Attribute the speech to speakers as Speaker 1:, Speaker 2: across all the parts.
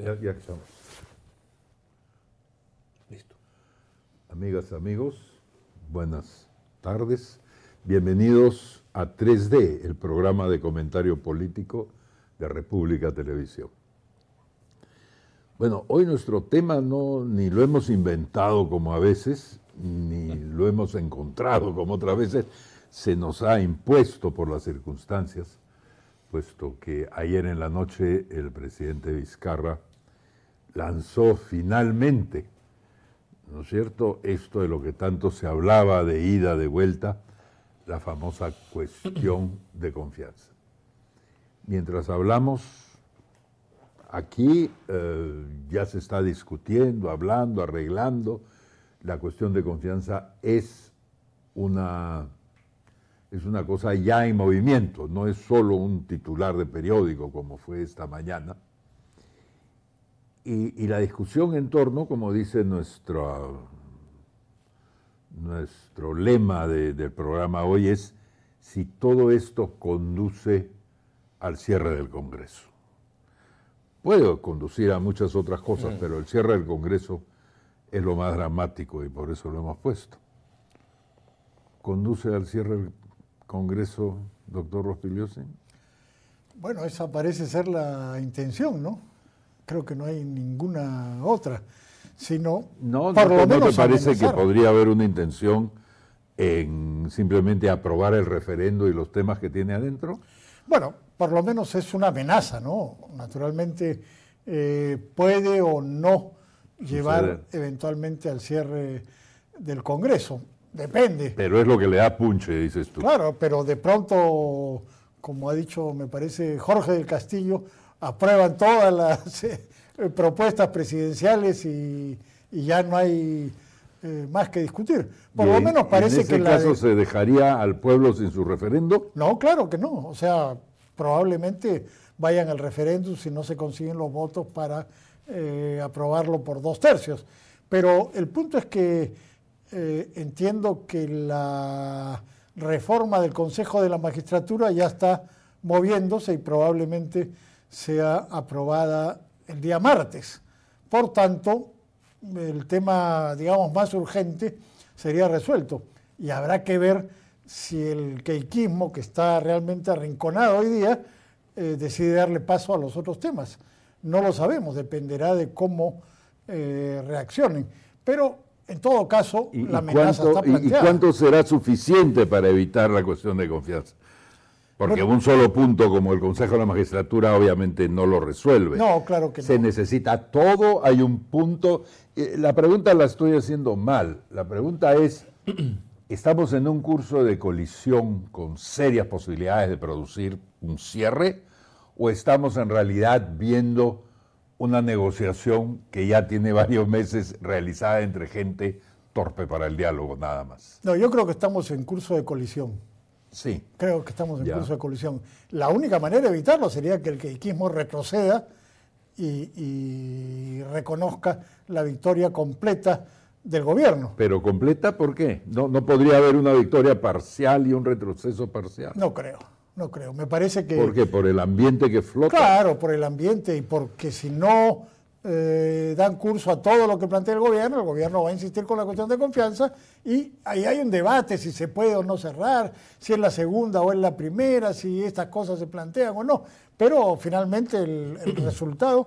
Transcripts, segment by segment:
Speaker 1: Ya, ya estamos. Listo. Amigas, amigos, buenas tardes. Bienvenidos a 3D, el programa de comentario político de República Televisión. Bueno, hoy nuestro tema no ni lo hemos inventado como a veces, ni lo hemos encontrado como otras veces, se nos ha impuesto por las circunstancias puesto que ayer en la noche el presidente Vizcarra lanzó finalmente, ¿no es cierto?, esto de lo que tanto se hablaba de ida, de vuelta, la famosa cuestión de confianza. Mientras hablamos, aquí eh, ya se está discutiendo, hablando, arreglando, la cuestión de confianza es una es una cosa ya en movimiento, no es solo un titular de periódico como fue esta mañana. Y, la discusión en torno, como dice nuestro, nuestro lema del programa hoy, es si todo esto conduce al cierre del Congreso. Puede conducir a muchas otras cosas, mm. pero el cierre del Congreso es lo más dramático y por eso lo hemos puesto. ¿Conduce al cierre del Congreso, doctor Rospigliosi?
Speaker 2: Bueno, esa parece ser la intención, ¿no? Creo que no hay ninguna otra, sino
Speaker 1: no, por lo menos te parece que podría haber una intención en simplemente aprobar el referendo y los temas que tiene adentro?
Speaker 2: Bueno, por lo menos es una amenaza, ¿no? Naturalmente eh, puede o no llevar eventualmente al cierre del Congreso. Depende.
Speaker 1: Pero es lo que le da punche, dices tú.
Speaker 2: Claro, pero de pronto, como ha dicho, me parece, Jorge del Castillo, aprueban todas las eh, propuestas presidenciales y, ya no hay eh, más que discutir. Por lo menos parece que...
Speaker 1: ¿En ese caso se dejaría al pueblo sin su referendo?
Speaker 2: No, claro que no. O sea, probablemente vayan al referéndum si no se consiguen los votos para eh, aprobarlo por dos tercios. Pero el punto es que eh, entiendo que la reforma del Consejo de la Magistratura ya está moviéndose y probablemente sea aprobada el día martes. Por tanto, el tema, digamos, más urgente sería resuelto. Y habrá que ver si el queiquismo, que está realmente arrinconado hoy día, eh, decide darle paso a los otros temas. No lo sabemos, dependerá de cómo eh, reaccionen. Pero en todo caso, la amenaza está planteada.
Speaker 1: ¿Y cuánto será suficiente para evitar la cuestión de confianza? Porque un solo punto como el Consejo de la Magistratura obviamente no lo resuelve.
Speaker 2: No, claro que no.
Speaker 1: Se necesita todo, hay un punto. Eh, la pregunta la estoy haciendo mal. La pregunta es, ¿estamos en un curso de colisión con serias posibilidades de producir un cierre? ¿O estamos en realidad viendo una negociación que ya tiene varios meses realizada entre gente torpe para el diálogo, nada más.
Speaker 2: No, yo creo que estamos en curso de colisión.
Speaker 1: Sí.
Speaker 2: Creo que estamos en curso de colisión. La única manera de evitarlo sería que el queiquismo retroceda y, reconozca la victoria completa del gobierno.
Speaker 1: ¿Pero completa por qué? ¿No, ¿No podría haber una victoria parcial y un retroceso parcial?
Speaker 2: No creo. No creo. Me parece que.
Speaker 1: ¿Por qué? ¿Por el ambiente que flota?
Speaker 2: Claro, por el ambiente y porque si no eh, dan curso a todo lo que plantea el gobierno, el gobierno va a insistir con la cuestión de confianza y ahí hay un debate si se puede o no cerrar, si es la segunda o es la primera, si estas cosas se plantean o no. Pero finalmente el, resultado,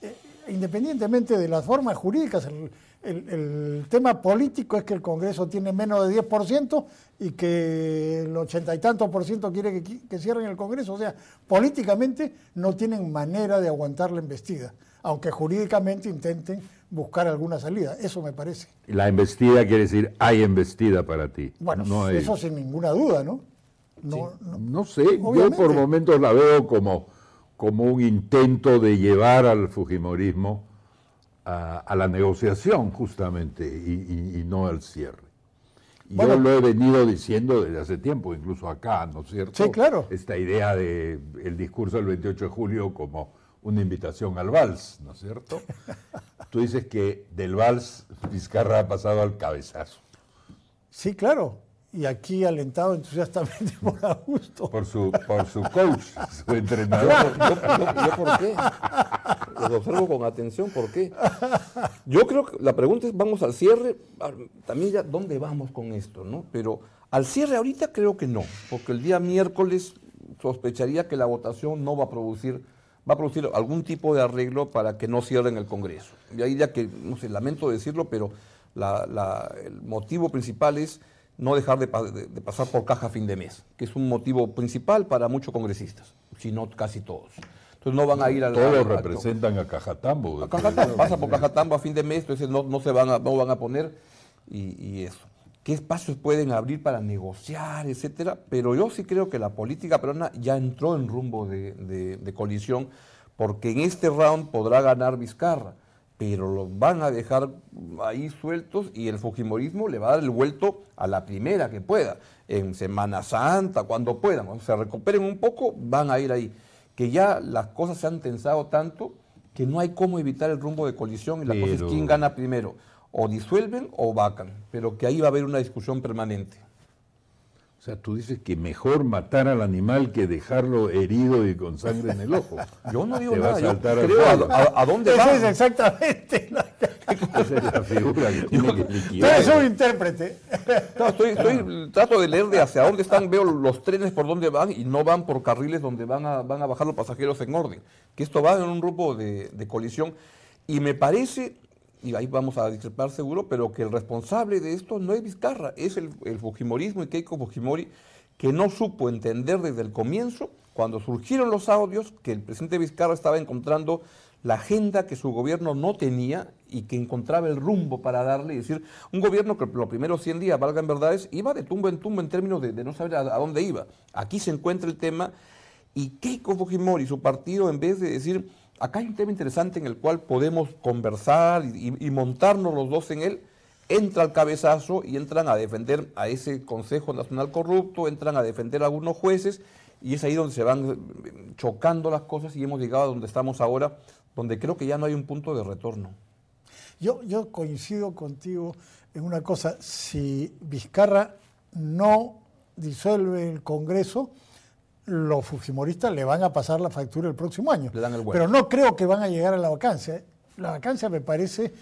Speaker 2: eh, independientemente de las formas jurídicas, el, el, tema político es que el Congreso tiene menos de 10% y que el ochenta y tantos por ciento quiere que, cierren el Congreso. O sea, políticamente no tienen manera de aguantar la embestida, aunque jurídicamente intenten buscar alguna salida. Eso me parece.
Speaker 1: La embestida quiere decir hay embestida para ti.
Speaker 2: Bueno, eso sin ninguna duda, ¿no?
Speaker 1: No, sé, yo por momentos la veo como, como un intento de llevar al Fujimorismo a, la negociación justamente y, no al cierre. Yo lo he venido diciendo desde hace tiempo, incluso acá, ¿no es cierto?
Speaker 2: Sí, claro.
Speaker 1: Esta idea de el discurso del 28 de julio como una invitación al vals, ¿no es cierto? Tú dices que del vals Vizcarra ha pasado al cabezazo.
Speaker 2: Sí, claro y aquí alentado entusiastamente por Augusto.
Speaker 1: Por su, por su coach, su entrenador.
Speaker 3: ¿Yo, por qué? Los observo con atención, ¿por qué? Yo creo que la pregunta es, vamos al cierre, ah, también ya, ¿dónde vamos con esto? ¿no? Pero al cierre ahorita creo que no, porque el día miércoles sospecharía que la votación no va a producir va a producir algún tipo de arreglo para que no cierren el Congreso. Y ahí ya que, no sé, lamento decirlo, pero el motivo principal es no dejar de, pasar por caja a fin de mes, que es un motivo principal para muchos congresistas, si no casi todos. Entonces no van a ir al...
Speaker 1: Todos representan a Cajatambo.
Speaker 3: A Cajatambo, pasa por Cajatambo a fin de mes, entonces no, no se van a, no van a poner y, eso. ¿Qué espacios pueden abrir para negociar, etcétera? Pero yo sí creo que la política peruana ya entró en rumbo de, de colisión, porque en este round podrá ganar Vizcarra pero los van a dejar ahí sueltos y el Fujimorismo le va a dar el vuelto a la primera que pueda, en Semana Santa, cuando puedan, o se recuperen un poco, van a ir ahí. Que ya las cosas se han tensado tanto que no hay cómo evitar el rumbo de colisión y la cosa es quién gana primero, o disuelven o vacan, pero que ahí va a haber una discusión permanente.
Speaker 1: O sea, tú dices que mejor matar al animal que dejarlo herido y con sangre en el ojo.
Speaker 3: Yo no digo nada, yo creo a, dónde va.
Speaker 2: es exactamente la, Esa es la figura que tiene que liquidar. Tú eres un intérprete.
Speaker 3: estoy, trato de leer de hacia dónde están, veo los trenes por dónde van y no van por carriles donde van a, van a bajar los pasajeros en orden. Que esto va en un grupo de, de colisión y me parece y ahí vamos a discrepar seguro, pero que el responsable de esto no es Vizcarra, es el, Fujimorismo y Keiko Fujimori, que no supo entender desde el comienzo, cuando surgieron los audios, que el presidente Vizcarra estaba encontrando la agenda que su gobierno no tenía y que encontraba el rumbo para darle, es decir, un gobierno que los primeros 100 días, valgan verdades, iba de tumbo en tumbo en términos de, no saber a, a, dónde iba. Aquí se encuentra el tema y Keiko Fujimori, su partido, en vez de decir, acá hay un tema interesante en el cual podemos conversar y, montarnos los dos en él. Entra el cabezazo y entran a defender a ese Consejo Nacional Corrupto, entran a defender a algunos jueces y es ahí donde se van eh, chocando las cosas y hemos llegado a donde estamos ahora, donde creo que ya no hay un punto de retorno.
Speaker 2: Yo, yo coincido contigo en una cosa, si Vizcarra no disuelve el Congreso, los fujimoristas le van a pasar la factura el próximo año. Pero no creo que van a llegar a la vacancia. La vacancia me parece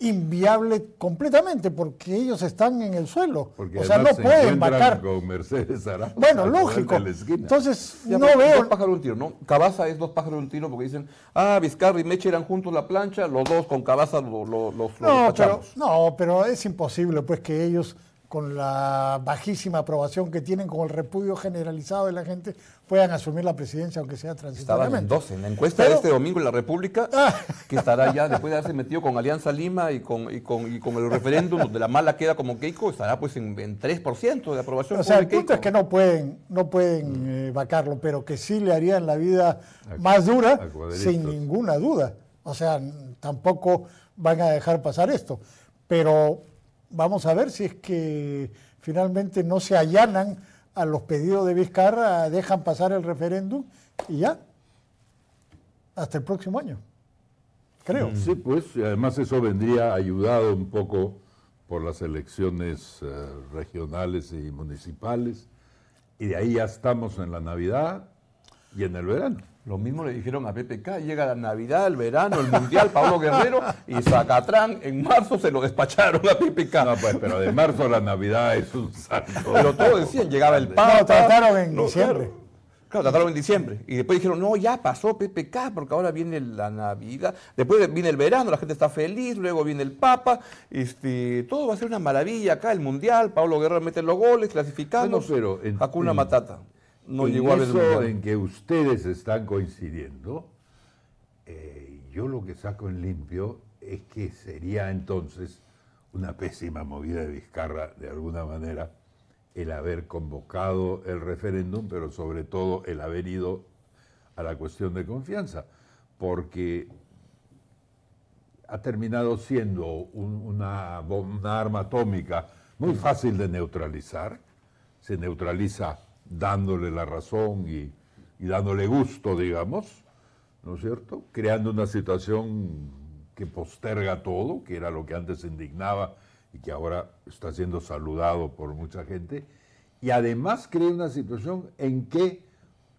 Speaker 2: inviable completamente porque ellos están en el suelo. o sea, no pueden vacar.
Speaker 1: Con Mercedes
Speaker 2: bueno, lógico. Entonces, no veo.
Speaker 3: Dos pájaros de un tiro, ¿no? Cabaza es dos pájaros de un tiro porque dicen, ah, Vizcarra y Meche eran juntos la plancha, los dos con Cabaza los lo, no,
Speaker 2: pero, no, pero es imposible, pues que ellos con la bajísima aprobación que tienen, con el repudio generalizado de la gente, puedan asumir la presidencia, aunque sea transitoriamente.
Speaker 3: Estaban en 12. En la encuesta de este domingo en la República, ah. que estará ya, después de haberse metido con Alianza Lima y con, y con, y con el referéndum, donde la mala queda como Keiko, estará pues en, 3% de aprobación.
Speaker 2: O sea, el punto es que no pueden, no pueden eh, vacarlo, pero que sí le harían la vida más dura, sin ninguna duda. O sea, tampoco van a dejar pasar esto. Pero vamos a ver si es que finalmente no se allanan a los pedidos de Vizcarra, dejan pasar el referéndum y ya, hasta el próximo año, creo.
Speaker 1: Mm. Sí, pues, además eso vendría ayudado un poco por las elecciones eh, regionales y municipales, y de ahí ya estamos en la Navidad y en el verano.
Speaker 3: Lo mismo le dijeron a PPK, llega la Navidad, el verano, el Mundial, Pablo Guerrero y Zacatrán en marzo se lo despacharon a PPK.
Speaker 1: No, pues, pero de marzo a la Navidad es un salto.
Speaker 3: Pero todos decían, llegaba el Papa. No,
Speaker 2: trataron en diciembre.
Speaker 3: Claro, trataron en diciembre. Y después dijeron, no, ya pasó PPK, porque ahora viene la Navidad. Después viene el verano, la gente está feliz, luego viene el Papa. Este, todo va a ser una maravilla acá, el Mundial, Pablo Guerrero mete los goles, clasificando.
Speaker 1: Bueno, pero
Speaker 3: Hakuna Matata
Speaker 1: no en eso en que ustedes están coincidiendo, eh, yo lo que saco en limpio es que sería entonces una pésima movida de Vizcarra, de alguna manera, el haber convocado el referéndum, pero sobre todo el haber ido a la cuestión de confianza, porque ha terminado siendo una, una arma atómica muy fácil de neutralizar, se neutraliza dándole la razón y, dándole gusto, digamos, ¿no es cierto? Creando una situación que posterga todo, que era lo que antes indignaba y que ahora está siendo saludado por mucha gente, y además crea una situación en que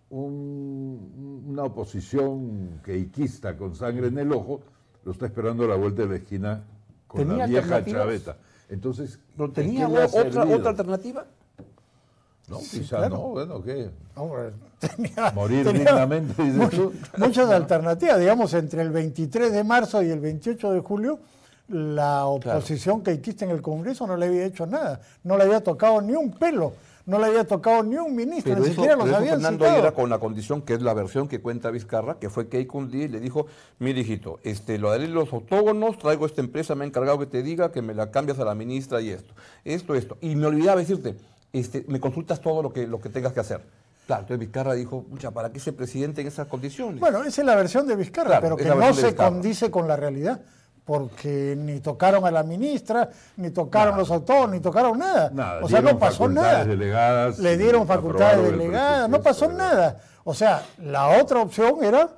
Speaker 1: un- una oposición queiquista con sangre en el ojo lo está esperando a la vuelta de la esquina con la
Speaker 3: ¿Tenía
Speaker 1: vieja chaveta. Entonces,
Speaker 3: ¿Pero
Speaker 1: ¿en
Speaker 3: tenía otra, otra alternativa?
Speaker 1: No,
Speaker 2: Sí,
Speaker 1: quizá
Speaker 2: claro.
Speaker 1: no, bueno, ¿qué?
Speaker 2: Hombre, tenía-
Speaker 1: Morir dignamente, dices
Speaker 2: mu-
Speaker 1: tú.
Speaker 2: Muchas alternativas, digamos, entre el 23 de marzo y el 28 de julio, la oposición que existe en el Congreso no le había hecho nada, no le había tocado ni un pelo, no le había tocado ni un ministro,
Speaker 3: Pero
Speaker 2: ni
Speaker 3: eso,
Speaker 2: siquiera los
Speaker 3: pero eso,
Speaker 2: habían
Speaker 3: Fernando,
Speaker 2: citado.
Speaker 3: era con la condición, que es la versión que cuenta Vizcarra, que fue que Keiko un día y le dijo, mire hijito, este, lo haré los autógonos, traigo esta empresa, me he encargado que te diga que me la cambias a la ministra y esto, esto, esto. Y me olvidaba decirte, este, me consultas todo lo que, lo que tengas que hacer. Claro, entonces Vizcarra dijo, mucha, ¿para qué ese presidente en esas condiciones?
Speaker 2: Bueno, esa es la versión de Vizcarra,
Speaker 3: Claro,
Speaker 2: pero que no se condice con la realidad, porque ni tocaron a la ministra, ni tocaron
Speaker 1: Nada.
Speaker 2: los autónomos, ni tocaron nada.
Speaker 1: Nada,
Speaker 2: o sea, no pasó nada.
Speaker 1: delegadas
Speaker 2: Le dieron facultades delegadas, no pasó nada. O sea, la otra opción era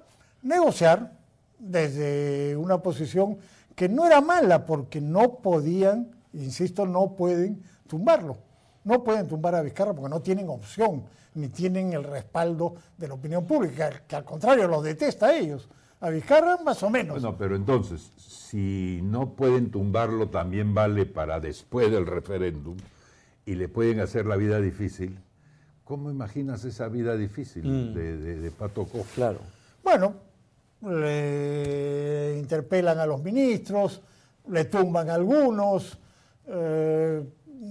Speaker 2: negociar desde una posición que no era mala, porque no podían, insisto, no pueden tumbarlo. No pueden tumbar a Vizcarra porque no tienen opción, ni tienen el respaldo de la opinión pública, que al contrario los detesta a ellos. A Vizcarra más o menos.
Speaker 1: Bueno, pero entonces, si no pueden tumbarlo, también vale para después del referéndum y le pueden hacer la vida difícil. ¿Cómo imaginas esa vida difícil de, de- de Pato
Speaker 3: claro.
Speaker 2: Bueno, le interpelan a los ministros, le tumban algunos, eh,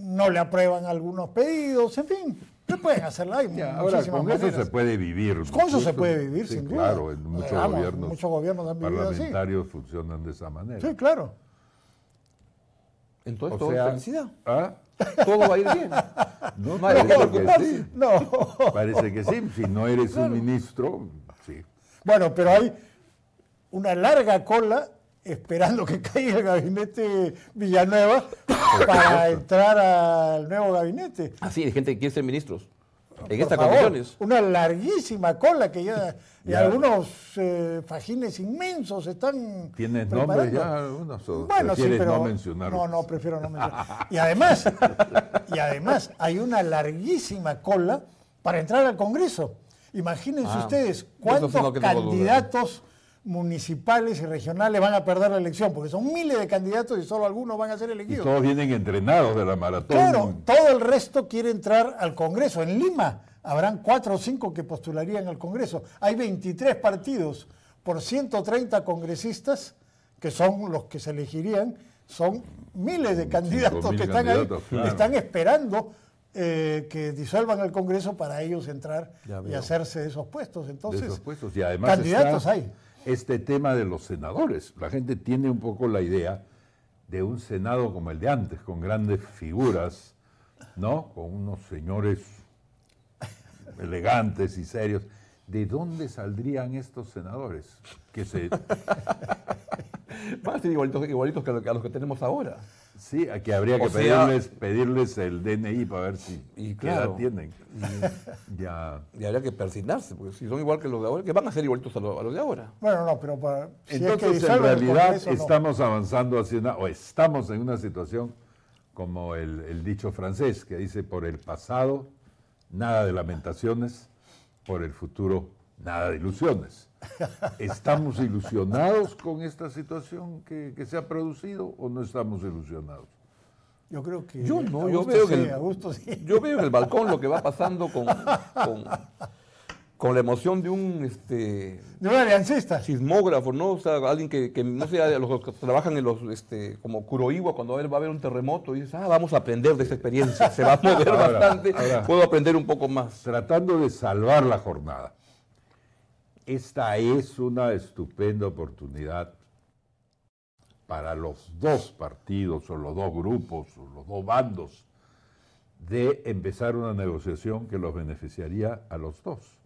Speaker 2: no le aprueban algunos pedidos, en fin, le pueden hacerla. Hay
Speaker 1: Ya, ahora,
Speaker 2: muchísimas
Speaker 1: con eso se puede vivir. ¿no?
Speaker 2: Con eso se puede vivir,
Speaker 1: Sí,
Speaker 2: sin duda.
Speaker 1: Claro, en muchos
Speaker 2: Vamos,
Speaker 1: gobiernos,
Speaker 2: muchos gobiernos han vivido así.
Speaker 1: parlamentarios funcionan de esa manera.
Speaker 2: Sí, claro.
Speaker 3: Entonces
Speaker 1: O
Speaker 3: todo
Speaker 1: sea,
Speaker 3: es felicidad.
Speaker 1: ¿ah?
Speaker 3: Todo va a ir bien.
Speaker 1: No,
Speaker 3: No hay que
Speaker 1: parece que
Speaker 3: preocuparse.
Speaker 1: sí.
Speaker 2: No.
Speaker 1: Parece que sí. Si no eres un ministro, sí.
Speaker 2: Bueno, pero hay una larga cola esperando que caiga el gabinete Villanueva para entrar al nuevo gabinete.
Speaker 3: Así, hay gente que quiere ser ministros. En
Speaker 2: Por
Speaker 3: estas condiciones.
Speaker 2: Una larguísima cola que ya, y
Speaker 1: Ya.
Speaker 2: algunos eh, fajines inmensos están.
Speaker 1: ¿Tienes nombres ya? Unos, o
Speaker 2: Bueno, sí, pero.
Speaker 1: no mencionarlos?
Speaker 2: No, no, prefiero no mencionar. Y además, y además, hay una larguísima cola para entrar al Congreso. Imagínense
Speaker 3: Ah,
Speaker 2: ustedes cuántos candidatos municipales y regionales van a perder la elección, porque son miles de candidatos y solo algunos van a ser
Speaker 1: Y
Speaker 2: elegidos.
Speaker 1: todos vienen entrenados de la maratón.
Speaker 2: Claro, todo el resto quiere entrar al Congreso. En Lima habrán cuatro o cinco que postularían al Congreso. Hay 23 partidos por 130 congresistas, que son los que se elegirían. Son miles de candidatos
Speaker 1: 5.000
Speaker 2: que están
Speaker 1: candidatos,
Speaker 2: ahí,
Speaker 1: claro.
Speaker 2: están esperando eh, que disuelvan el Congreso para ellos entrar y hacerse de esos puestos.
Speaker 1: de
Speaker 2: Entonces,
Speaker 1: esos puestos. Y además
Speaker 2: candidatos
Speaker 1: está
Speaker 2: hay.
Speaker 1: Este tema de los senadores. La gente tiene un poco la idea de un senado como el de antes, con grandes figuras, ¿no? Con unos señores elegantes y serios. ¿De dónde saldrían estos senadores? Que se,
Speaker 3: Van a ser igualitos, igualitos que, a los que tenemos ahora.
Speaker 1: Sí, a que habría que
Speaker 3: O sea-
Speaker 1: pedirles, pedirles el DNI para ver si
Speaker 3: Y
Speaker 1: qué edad tienen. Ya.
Speaker 3: Y habría que persignarse, porque si son igual que los de ahora, que van a ser igualitos a, lo- a los de ahora.
Speaker 2: bueno, no, pero para, si es que
Speaker 1: Entonces, en realidad,
Speaker 2: Congreso, no.
Speaker 1: estamos avanzando hacia una, o estamos en una situación como el, el dicho francés que dice, por el pasado, nada de lamentaciones, por el futuro, nada de ilusiones. ¿Estamos ilusionados con esta situación que, que se ha producido o no estamos ilusionados?
Speaker 2: Yo creo que.
Speaker 3: Yo no, yo veo
Speaker 2: sí,
Speaker 3: que el-
Speaker 2: sí.
Speaker 3: Yo veo en el balcón lo que va pasando con, con, con la emoción de un este,
Speaker 2: De un aliancista.
Speaker 3: sismógrafo, ¿no? O sea, alguien que, que no sé, los que trabajan en los, este, como Kuroiwa, cuando va a haber- un terremoto, y dices, ah, vamos a aprender de esta experiencia, se va a mover
Speaker 1: Ahora,
Speaker 3: bastante,
Speaker 1: ahora.
Speaker 3: puedo aprender un poco más.
Speaker 1: Tratando de salvar la jornada. Esta es una estupenda oportunidad para los dos partidos o los dos grupos o los dos bandos de empezar una negociación que los beneficiaría a los dos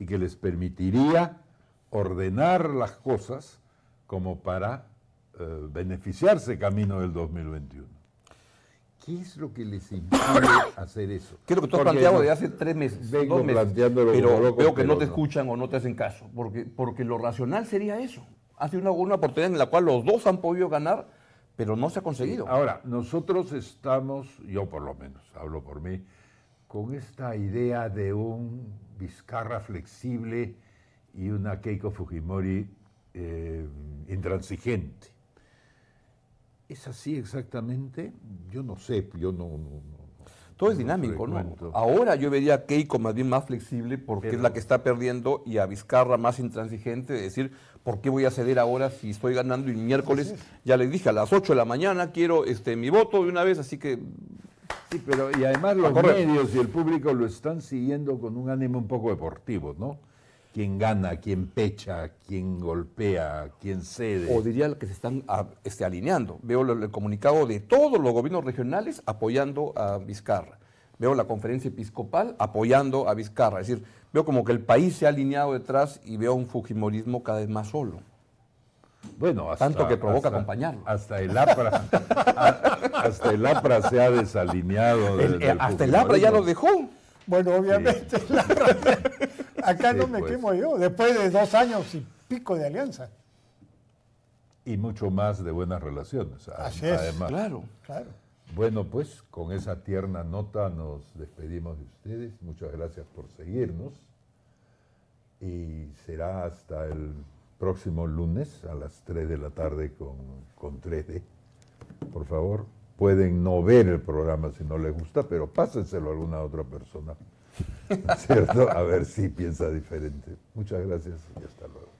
Speaker 1: y que les permitiría ordenar las cosas como para eh, beneficiarse camino del 2021. ¿Qué es lo que les impide hacer eso?
Speaker 3: Creo que tú has planteado
Speaker 1: no-
Speaker 3: de hace tres meses,
Speaker 1: vengo
Speaker 3: dos meses,
Speaker 1: planteándolo
Speaker 3: pero veo que no te escuchan o no te hacen caso, porque, porque lo racional sería eso. Ha sido una, una oportunidad en la cual los dos han podido ganar, pero no se ha conseguido.
Speaker 1: Ahora, nosotros estamos, yo por lo menos, hablo por mí, con esta idea de un Vizcarra flexible y una Keiko Fujimori eh, intransigente. ¿Es así exactamente? Yo no sé, yo no...
Speaker 3: todo es dinámico, ¿no? Ahora yo vería a Keiko más bien más flexible porque es la que está perdiendo y a Vizcarra más intransigente, de decir, ¿por qué voy a ceder ahora si estoy ganando y miércoles, ya le dije, a las 8 de la mañana quiero este, mi voto de una vez, así que...
Speaker 1: Sí, pero y además los medios y el público lo están siguiendo con un ánimo un poco deportivo, ¿no? Quién gana, quién pecha, quién golpea, quién cede.
Speaker 3: O diría que se están ah, este, alineando. Veo el, comunicado de todos los gobiernos regionales apoyando a Vizcarra. Veo la conferencia episcopal apoyando a Vizcarra. Es decir, veo como que el país se ha alineado detrás y veo un fujimorismo cada vez más solo.
Speaker 1: Bueno,
Speaker 3: hasta, tanto que provoca acompañarlo.
Speaker 1: Hasta el APRA, hasta el APRA se ha desalineado.
Speaker 3: Eh, hasta el APRA ya lo dejó.
Speaker 2: Bueno, obviamente, acá no me pues. quemo yo, después de dos años y pico de alianza.
Speaker 1: Y mucho más de buenas relaciones.
Speaker 2: Así es. Además.
Speaker 3: Claro, claro.
Speaker 1: Bueno, pues con esa tierna nota nos despedimos de ustedes. Muchas gracias por seguirnos. Y será hasta el próximo lunes a las 3 de la tarde con, con 3D. Por favor, pueden no ver el programa si no les gusta, pero pásenselo a alguna otra persona, ¿cierto? A ver si piensa diferente. Muchas gracias y hasta luego.